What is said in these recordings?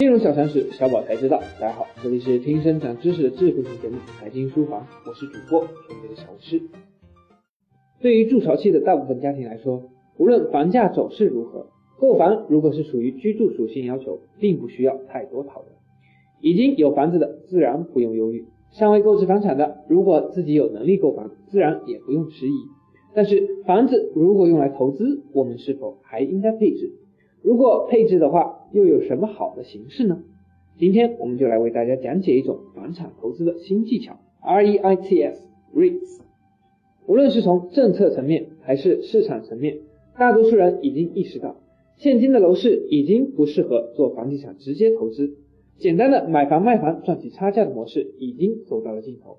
金融小常识，小宝才知道。大家好，这里是听声长知识的智慧型节目《财经书房》，我是主播全职的小师。对于筑巢期的大部分家庭来说，无论房价走势如何，购房如果是属于居住属性要求，并不需要太多讨论。已经有房子的，自然不用忧虑；尚未购置房产的，如果自己有能力购房，自然也不用迟疑。但是，房子如果用来投资，我们是否还应该配置？如果配置的话，又有什么好的形式呢？今天我们就来为大家讲解一种房产投资的新技巧，REITs，REITs。无论是从政策层面还是市场层面，大多数人已经意识到，现今的楼市已经不适合做房地产直接投资，简单的买房卖房赚取差价的模式已经走到了尽头。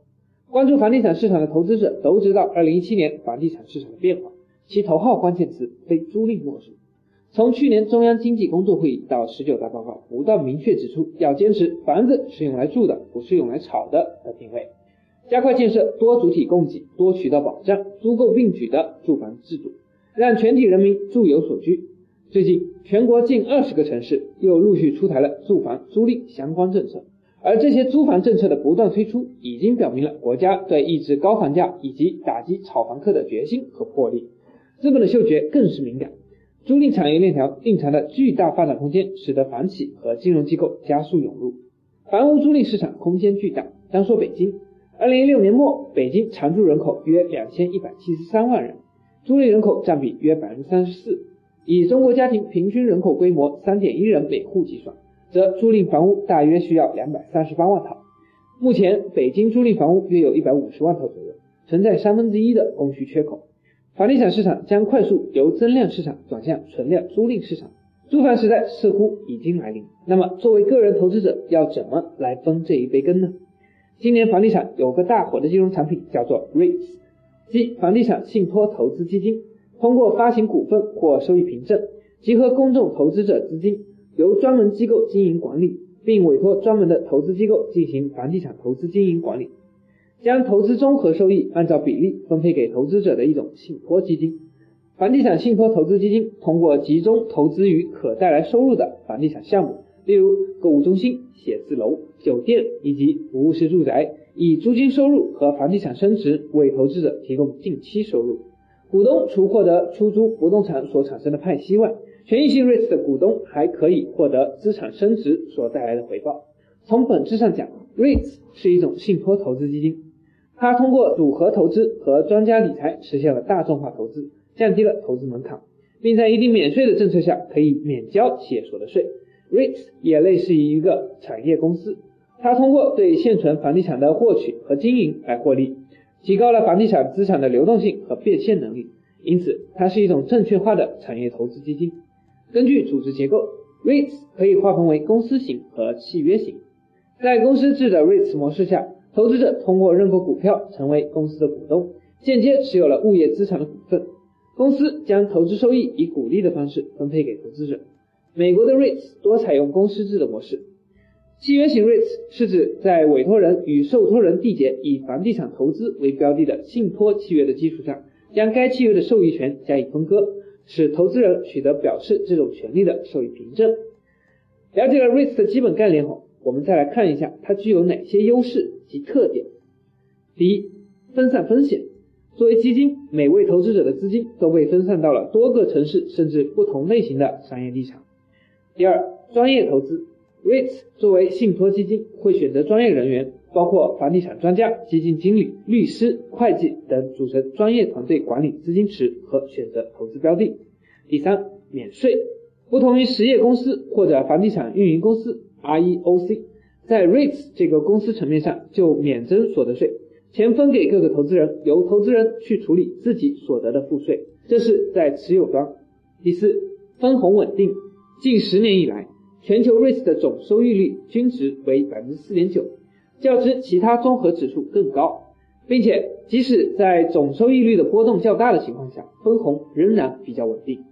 关注房地产市场的投资者都知道，2017年房地产市场的变化，其头号关键词非租赁模式。从去年中央经济工作会议到十九大报告，不断明确指出要坚持房子是用来住的，不是用来炒的的定位，加快建设多主体供给、多渠道保障、租购并举的住房制度，让全体人民住有所居。最近，全国近二十个城市又陆续出台了住房租赁相关政策，而这些租房政策的不断推出，已经表明了国家对抑制高房价以及打击炒房客的决心和魄力。资本的嗅觉更是敏感。租赁产业链条蕴藏的巨大发展空间，使得房企和金融机构加速涌入。房屋租赁市场空间巨大。单说北京，二零一六年末，北京常住人口约两千一百七十三万人，租赁人口占比约百分之三十四。以中国家庭平均人口规模三点一人每户计算，则租赁房屋大约需要两百三十八万套。目前，北京租赁房屋约有一百五十万套左右，存在三分之一的供需缺口。房地产市场将快速由增量市场转向存量租赁市场，租房时代似乎已经来临。那么，作为个人投资者，要怎么来分这一杯羹呢？今年房地产有个大火的金融产品叫做 REITs，即房地产信托投资基金。通过发行股份或收益凭证，集合公众投资者资金，由专门机构经营管理，并委托专门的投资机构进行房地产投资经营管理。将投资综合收益按照比例分配给投资者的一种信托基金。房地产信托投资基金通过集中投资于可带来收入的房地产项目，例如购物中心、写字楼、酒店以及服务式住宅，以租金收入和房地产升值为投资者提供定期收入。股东除获得出租不动产所产生的派息外，权益性 REITs 的股东还可以获得资产升值所带来的回报。从本质上讲，REITs 是一种信托投资基金。它通过组合投资和专家理财实现了大众化投资，降低了投资门槛，并在一定免税的政策下可以免交企业所得税。REITs 也类似于一个产业公司，它通过对现存房地产的获取和经营来获利，提高了房地产资产的流动性和变现能力，因此它是一种证券化的产业投资基金。根据组织结构，REITs 可以划分为公司型和契约型。在公司制的 REITs 模式下，投资者通过认购股票成为公司的股东，间接持有了物业资产的股份。公司将投资收益以股利的方式分配给投资者。美国的 REITs 多采用公司制的模式。契约型 REITs 是指在委托人与受托人缔结以房地产投资为标的的信托契约的基础上，将该契约的受益权加以分割，使投资人取得表示这种权利的受益凭证。了解了 REITs 的基本概念后，我们再来看一下它具有哪些优势及特点。第一，分散风险。作为基金，每位投资者的资金都被分散到了多个城市甚至不同类型的商业地产。第二，专业投资。REITs 作为信托基金，会选择专业人员，包括房地产专家、基金经理、律师、会计等，组成专业团队管理资金池和选择投资标的。第三，免税。不同于实业公司或者房地产运营公司。REOC 在 REITs 这个公司层面上就免征所得税，钱分给各个投资人，由投资人去处理自己所得的赋税，这是在持有端。第四，分红稳定。近十年以来，全球 REITs 的总收益率均值为百分之四点九，较之其他综合指数更高，并且即使在总收益率的波动较大的情况下，分红仍然比较稳定。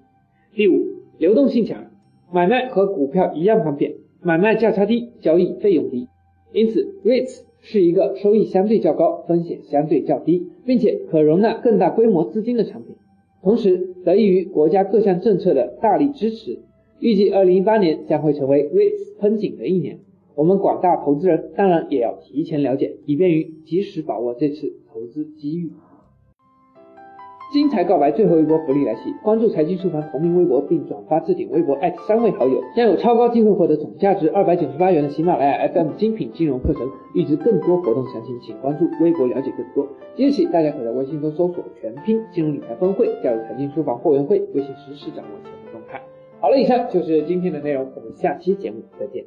第五，流动性强，买卖和股票一样方便。买卖价差低，交易费用低，因此 REITs 是一个收益相对较高、风险相对较低，并且可容纳更大规模资金的产品。同时，得益于国家各项政策的大力支持，预计二零一八年将会成为 REITs 喷井的一年，我们广大投资人当然也要提前了解，以便于及时把握这次投资机遇。精彩告白最后一波福利来袭！关注财经书房同名微博并转发置顶微博艾特三位好友，将有超高机会获得总价值二百九十八元的喜马拉雅 FM 精品金融课程。预知更多活动详情，请关注微博了解更多。即日起，大家可在微信中搜索“全拼金融理财峰会”，加入财经书房会员会，微信实时掌握节目动态。好了，以上就是今天的内容，我们下期节目再见。